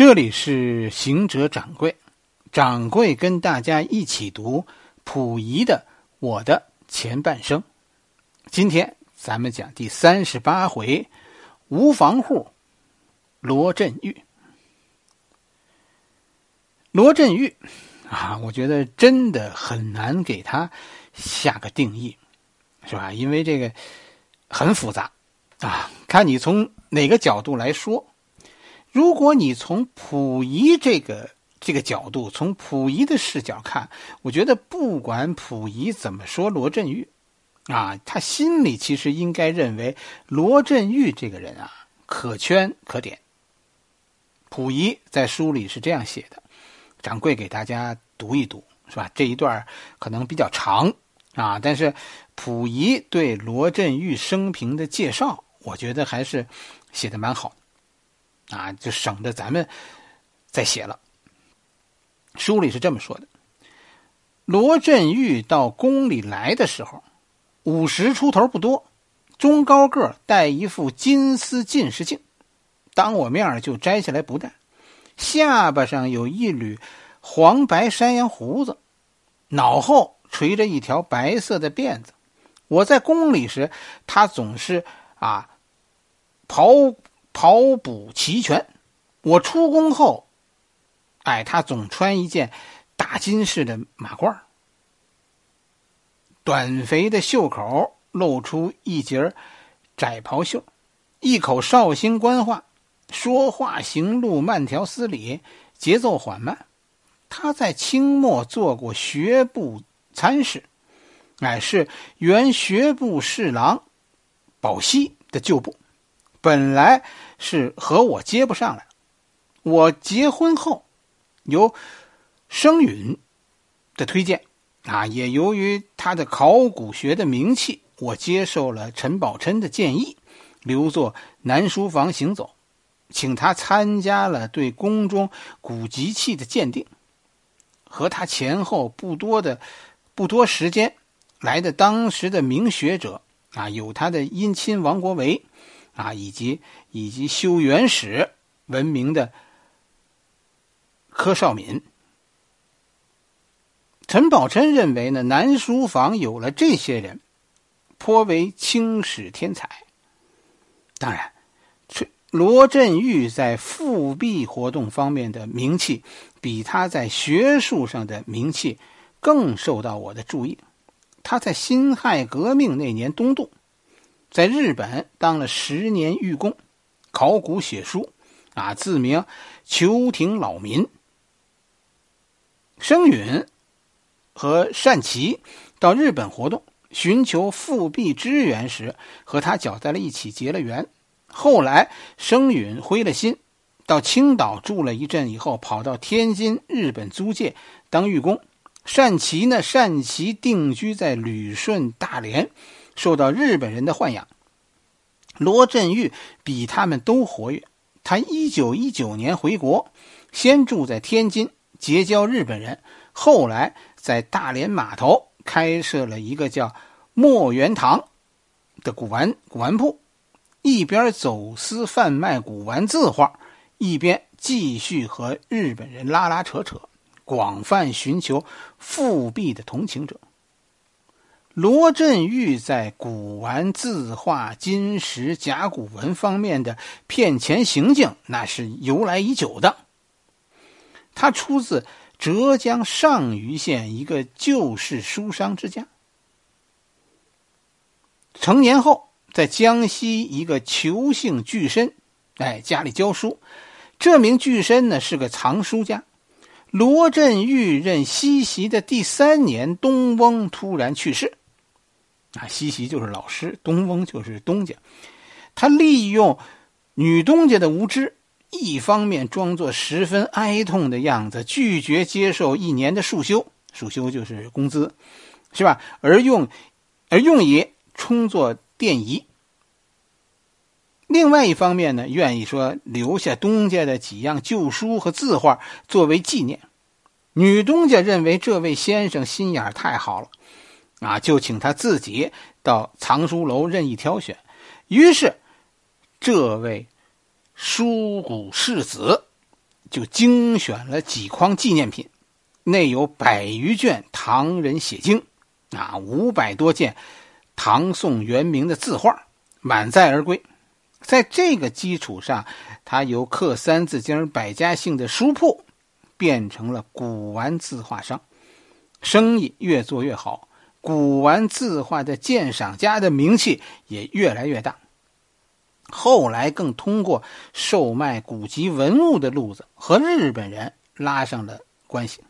这里是行者掌柜，掌柜跟大家一起读溥仪的《我的前半生》。今天咱们讲第三十八回，无房户罗振玉。罗振玉啊，我觉得真的很难给他下个定义，是吧？因为这个很复杂啊，看你从哪个角度来说。如果你从溥仪这个这个角度，从溥仪的视角看，我觉得不管溥仪怎么说罗振玉，啊，他心里其实应该认为罗振玉这个人啊可圈可点。溥仪在书里是这样写的，掌柜给大家读一读，是吧？这一段可能比较长啊，但是溥仪对罗振玉生平的介绍，我觉得还是写的蛮好。啊，就省得咱们再写了。书里是这么说的：罗振玉到宫里来的时候，五十出头不多，中高个，戴一副金丝近视镜，当我面就摘下来不戴，下巴上有一缕黄白山羊胡子，脑后垂着一条白色的辫子。我在宫里时，他总是啊刨。袍补齐全，我出宫后，哎，他总穿一件大金式的马褂，短肥的袖口露出一截窄袍袖，一口绍兴官话，说话行路慢条斯理，节奏缓慢。他在清末做过学部参事，乃是原学部侍郎宝熙的旧部。本来是和我接不上来，我结婚后，由生允的推荐，啊，也由于他的考古学的名气，我接受了陈宝琛的建议，留作南书房行走，请他参加了对宫中古籍器的鉴定。和他前后不多的不多时间来的当时的名学者啊，有他的姻亲王国维。啊，以及以及修元史闻名的柯绍敏、陈宝琛认为呢，南书房有了这些人，颇为清史天才。当然，罗振玉在复辟活动方面的名气，比他在学术上的名气更受到我的注意。他在辛亥革命那年东渡。在日本当了十年狱工，考古写书，啊，自名秋亭老民。生允和善琪到日本活动，寻求复辟支援时，和他搅在了一起，结了缘。后来生允灰了心，到青岛住了一阵以后，跑到天津日本租界当狱工。善琪呢，善琪定居在旅顺大连。受到日本人的豢养，罗振玉比他们都活跃。他一九一九年回国，先住在天津，结交日本人。后来在大连码头开设了一个叫墨元堂的古玩古玩铺，一边走私贩卖古玩字画，一边继续和日本人拉拉扯扯，广泛寻求复辟的同情者。罗振玉在古玩字画、金石甲骨文方面的骗钱行径，那是由来已久的。他出自浙江上虞县一个旧式书商之家，成年后在江西一个裘姓巨绅，哎，家里教书。这名巨绅呢是个藏书家。罗振玉任西席的第三年，东翁突然去世。啊，西席就是老师，东翁就是东家。他利用女东家的无知，一方面装作十分哀痛的样子，拒绝接受一年的束修，束修就是工资，是吧？而用而用以充作奠仪。另外一方面呢，愿意说留下东家的几样旧书和字画作为纪念。女东家认为这位先生心眼太好了。啊，就请他自己到藏书楼任意挑选。于是，这位书古世子就精选了几筐纪念品，内有百余卷唐人写经，啊，五百多件唐宋元明的字画，满载而归。在这个基础上，他由刻《三字经》百家姓的书铺，变成了古玩字画商，生意越做越好，古玩字画的鉴赏家的名气也越来越大。后来更通过售卖古籍文物的路子和日本人拉上了关系。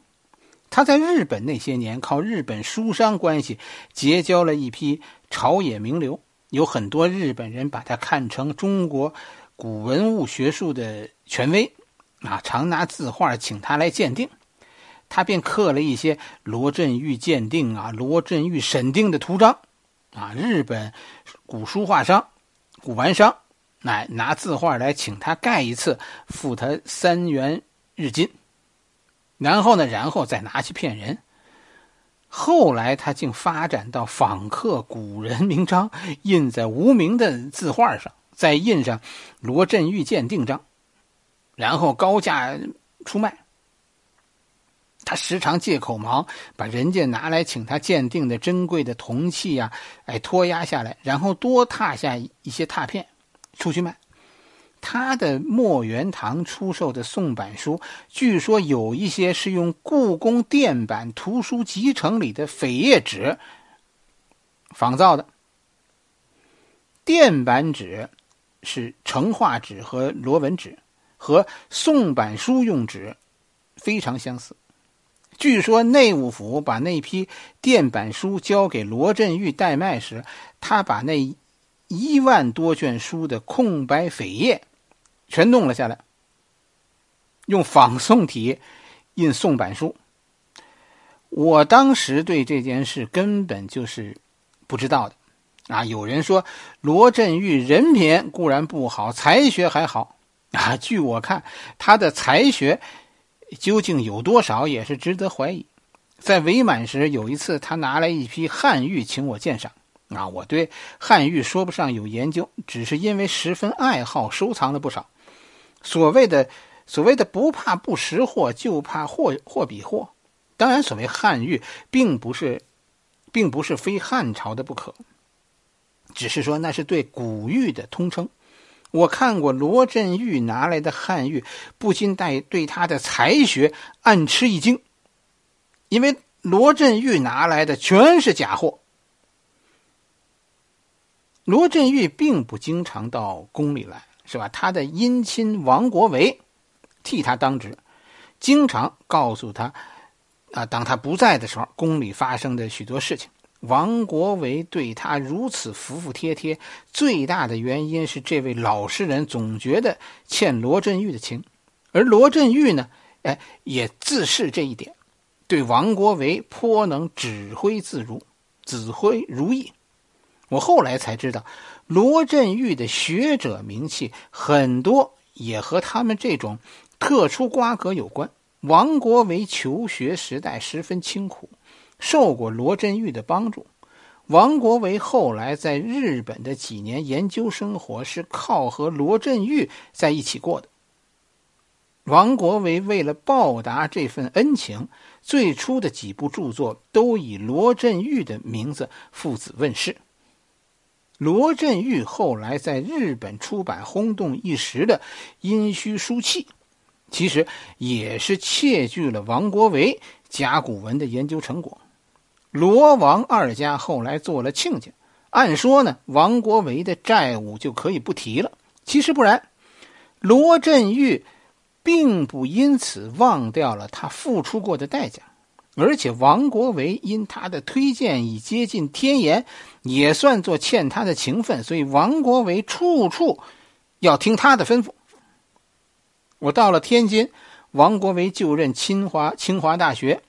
他在日本那些年，靠日本书商关系结交了一批朝野名流，有很多日本人把他看成中国古文物学术的权威，啊，常拿字画请他来鉴定，他便刻了一些罗振玉鉴定啊、罗振玉审定的图章，啊，日本古书画商、古玩商。来拿字画来请他盖一次，付他三元日金，然后呢，然后再拿去骗人。后来他竟发展到仿刻古人名章，印在无名的字画上，再印上罗振玉鉴定章，然后高价出卖。他时常借口忙，把人家拿来请他鉴定的珍贵的铜器呀，哎，拖押下来，然后多踏下一些拓片。出去卖，他的墨元堂出售的宋版书，据说有一些是用故宫电版图书集成里的扉页纸仿造的。电版纸是成画纸和罗纹纸，和宋版书用纸非常相似。据说内务府把那批电版书交给罗振玉代卖时，他把那。一万多卷书的空白扉页，全弄了下来，用仿宋体印宋版书。我当时对这件事根本就是不知道的啊！有人说罗振玉人品固然不好，才学还好啊。据我看，他的才学究竟有多少，也是值得怀疑。在伪满时，有一次他拿来一批汉玉请我鉴赏。啊，我对汉玉说不上有研究，只是因为十分爱好，收藏了不少。所谓的所谓的不怕不识货，就怕货货比货。当然，所谓汉玉，并不是，并不是非汉朝的不可，只是说那是对古玉的通称。我看过罗振玉拿来的汉玉，不禁带对他的才学暗吃一惊，因为罗振玉拿来的全是假货。罗振玉并不经常到宫里来，是吧？他的姻亲王国维替他当值，经常告诉他，啊，当他不在的时候，宫里发生的许多事情。王国维对他如此服服帖帖，最大的原因是这位老实人总觉得欠罗振玉的情，而罗振玉呢，哎，也自恃这一点，对王国维颇能指挥自如，指挥如意。我后来才知道，罗振玉的学者名气很多，也和他们这种特殊瓜葛有关。王国维求学时代十分清苦，受过罗振玉的帮助。王国维后来在日本的几年研究生活是靠和罗振玉在一起过的。王国维为了报答这份恩情，最初的几部著作都以罗振玉的名字父子问世。罗振玉后来在日本出版轰动一时的《殷墟书契》，其实也是窃据了王国维甲骨文的研究成果。罗王二家后来做了亲家，按说呢，王国维的债务就可以不提了。其实不然，罗振玉并不因此忘掉了他付出过的代价。而且王国维因他的推荐已接近天颜，也算作欠他的情分，所以王国维处处要听他的吩咐。我到了天津，王国维就任清华清华大学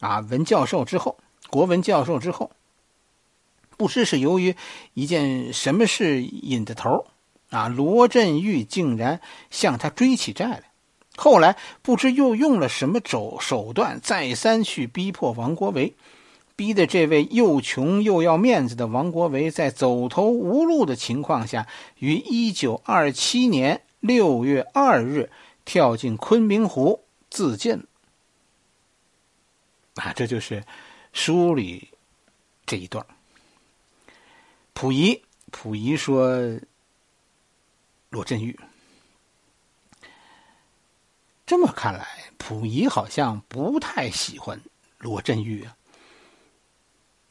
啊文教授之后，国文教授之后，不知是由于一件什么事引的头啊，罗振玉竟然向他追起债来。后来不知又用了什么手手段，再三去逼迫王国维，逼得这位又穷又要面子的王国维，在走投无路的情况下，于一九二七年六月二日跳进昆明湖自尽。啊，这就是书里这一段。溥仪，溥仪说罗振玉。这么看来，溥仪好像不太喜欢罗振玉啊。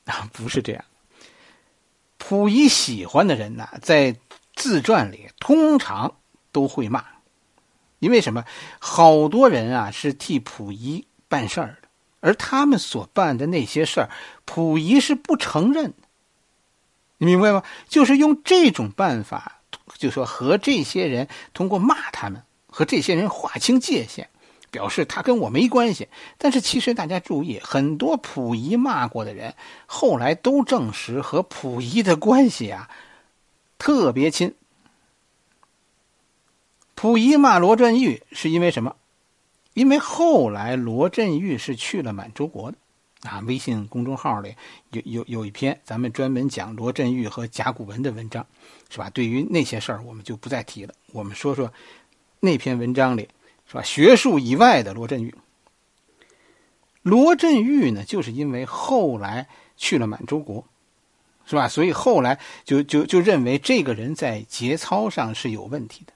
啊，不是这样。溥仪喜欢的人呢，在自传里通常都会骂，因为什么？好多人啊是替溥仪办事儿的，而他们所办的那些事儿，溥仪是不承认的。你明白吗？就是用这种办法，就说和这些人通过骂他们，和这些人划清界限。表示他跟我没关系，但是其实大家注意，很多溥仪骂过的人，后来都证实和溥仪的关系啊特别亲。溥仪骂罗振玉是因为什么？因为后来罗振玉是去了满洲国的啊。微信公众号里有有有一篇咱们专门讲罗振玉和甲骨文的文章，是吧？对于那些事儿我们就不再提了，我们说说那篇文章里。是吧？学术以外的罗振玉，罗振玉呢，就是因为后来去了满洲国，是吧？所以后来就就就认为这个人在节操上是有问题的。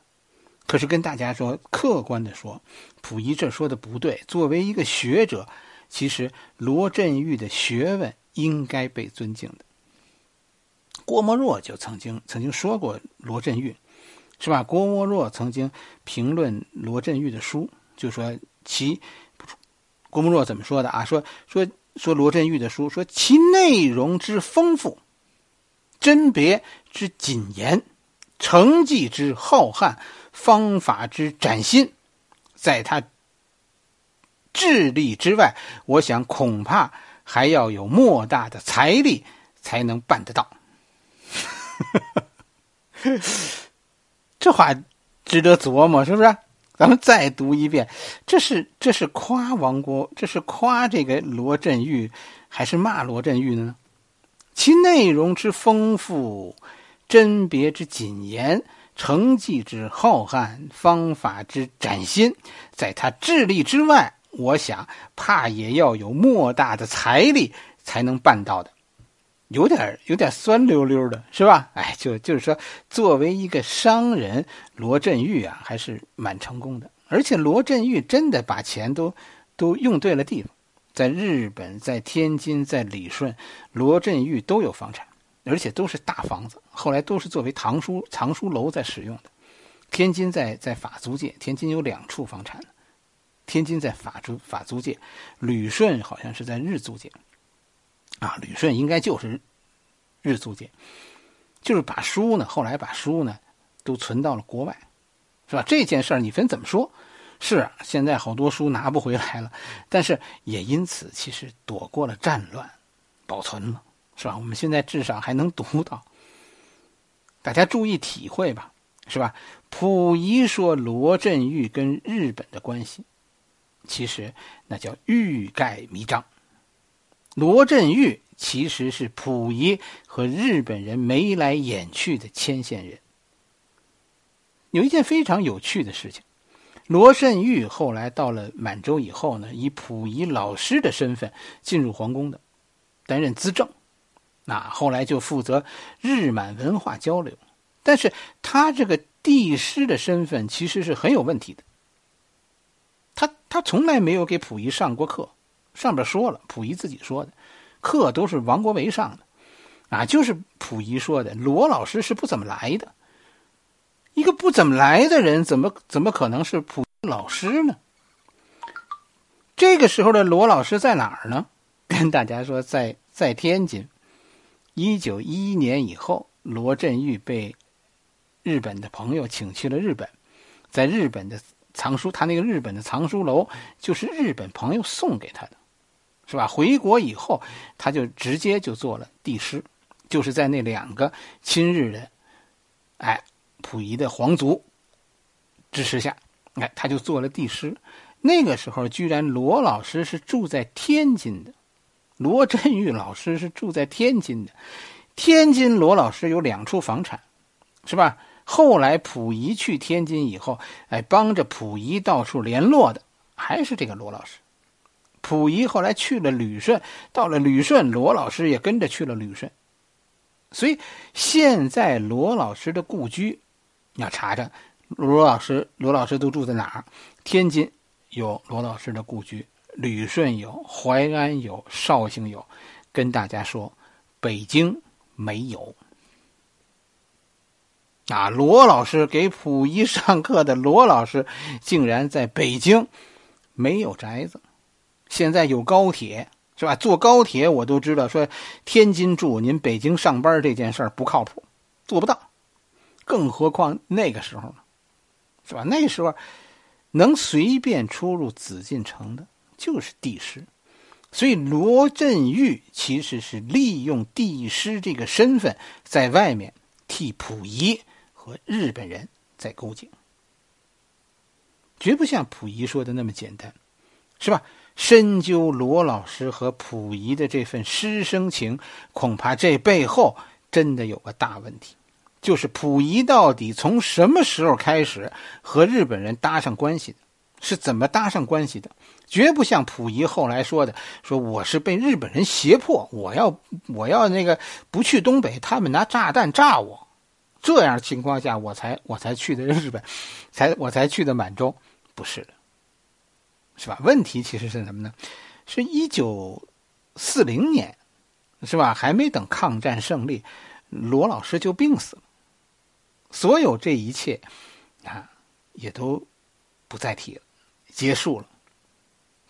可是跟大家说，客观的说，溥仪这说的不对。作为一个学者，其实罗振玉的学问应该被尊敬的。郭沫若就曾经曾经说过罗振玉。是吧？郭沫若曾经评论罗振玉的书，就说其郭沫若怎么说的啊？说说说罗振玉的书，说其内容之丰富，甄别之谨严，成绩之浩瀚，方法之崭新，在他智力之外，我想恐怕还要有莫大的财力才能办得到。这话值得琢磨，是不是？咱们再读一遍，这是这是夸王国，这是夸这个罗振玉，还是骂罗振玉呢？其内容之丰富，甄别之谨严，成绩之浩瀚，方法之崭新，在他智力之外，我想怕也要有莫大的财力才能办到的。有点有点酸溜溜的，是吧？哎，就就是说，作为一个商人，罗振玉啊，还是蛮成功的。而且罗振玉真的把钱都都用对了地方，在日本、在天津、在理顺，罗振玉都有房产，而且都是大房子。后来都是作为藏书藏书楼在使用的。天津在在法租界，天津有两处房产，天津在法租法租界，旅顺好像是在日租界。啊，旅顺应该就是日租界，就是把书呢，后来把书呢都存到了国外，是吧？这件事儿你分怎么说？是现在好多书拿不回来了，但是也因此其实躲过了战乱，保存了，是吧？我们现在至少还能读到。大家注意体会吧，是吧？溥仪说罗振玉跟日本的关系，其实那叫欲盖弥彰。罗振玉其实是溥仪和日本人眉来眼去的牵线人。有一件非常有趣的事情，罗振玉后来到了满洲以后呢，以溥仪老师的身份进入皇宫的，担任资政，那后来就负责日满文化交流。但是他这个帝师的身份其实是很有问题的，他他从来没有给溥仪上过课。上边说了，溥仪自己说的，课都是王国维上的，啊，就是溥仪说的。罗老师是不怎么来的，一个不怎么来的人，怎么怎么可能是溥仪老师呢？这个时候的罗老师在哪儿呢？跟大家说，在在天津。一九一一年以后，罗振玉被日本的朋友请去了日本，在日本的藏书，他那个日本的藏书楼就是日本朋友送给他的。是吧？回国以后，他就直接就做了帝师，就是在那两个亲日的，哎，溥仪的皇族支持下，哎，他就做了帝师。那个时候，居然罗老师是住在天津的，罗振玉老师是住在天津的。天津罗老师有两处房产，是吧？后来溥仪去天津以后，哎，帮着溥仪到处联络的还是这个罗老师。溥仪后来去了旅顺，到了旅顺，罗老师也跟着去了旅顺。所以现在罗老师的故居，你要查查罗老师，罗老师都住在哪儿？天津有罗老师的故居，旅顺有，淮安有，绍兴有。跟大家说，北京没有。啊，罗老师给溥仪上课的罗老师，竟然在北京没有宅子。现在有高铁，是吧？坐高铁我都知道，说天津住，您北京上班这件事儿不靠谱，做不到。更何况那个时候呢，是吧？那时候能随便出入紫禁城的，就是帝师。所以罗振玉其实是利用帝师这个身份，在外面替溥仪和日本人在勾结，绝不像溥仪说的那么简单，是吧？深究罗老师和溥仪的这份师生情，恐怕这背后真的有个大问题，就是溥仪到底从什么时候开始和日本人搭上关系的？是怎么搭上关系的？绝不像溥仪后来说的，说我是被日本人胁迫，我要我要那个不去东北，他们拿炸弹炸我，这样情况下我才我才去的日本，才我才去的满洲，不是的，是吧？问题其实是什么呢？是一九四零年，是吧？还没等抗战胜利，罗老师就病死了，所有这一切啊，也都不再提了。结束了，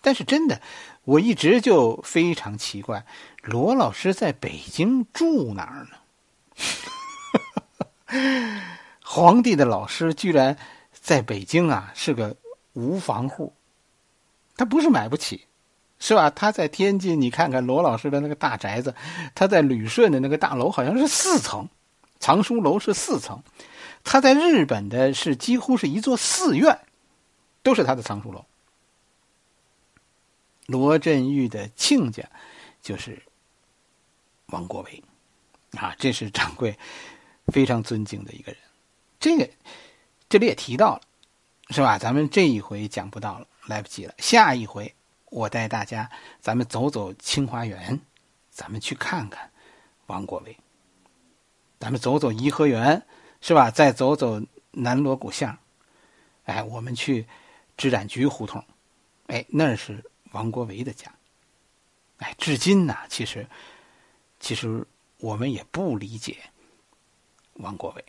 但是真的，我一直就非常奇怪，罗老师在北京住哪儿呢？皇帝的老师居然在北京啊，是个无房户，他不是买不起，是吧？他在天津，你看看罗老师的那个大宅子，他在旅顺的那个大楼好像是四层，藏书楼是四层，他在日本的是几乎是一座寺院。都是他的藏书楼。罗振玉的亲家就是王国维，啊，这是掌柜非常尊敬的一个人。这个这里也提到了，是吧？咱们这一回讲不到了，来不及了。下一回我带大家，咱们走走清华园，咱们去看看王国维。咱们走走颐和园，是吧？再走走南锣鼓巷，哎，我们去。织染局胡同，哎，那是王国维的家。哎，至今呢，其实，其实我们也不理解王国维。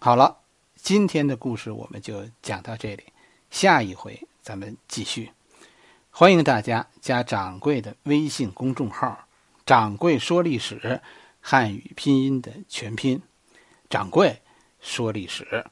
好了，今天的故事我们就讲到这里，下一回咱们继续。欢迎大家加掌柜的微信公众号“掌柜说历史”，汉语拼音的全拼“掌柜说历史”。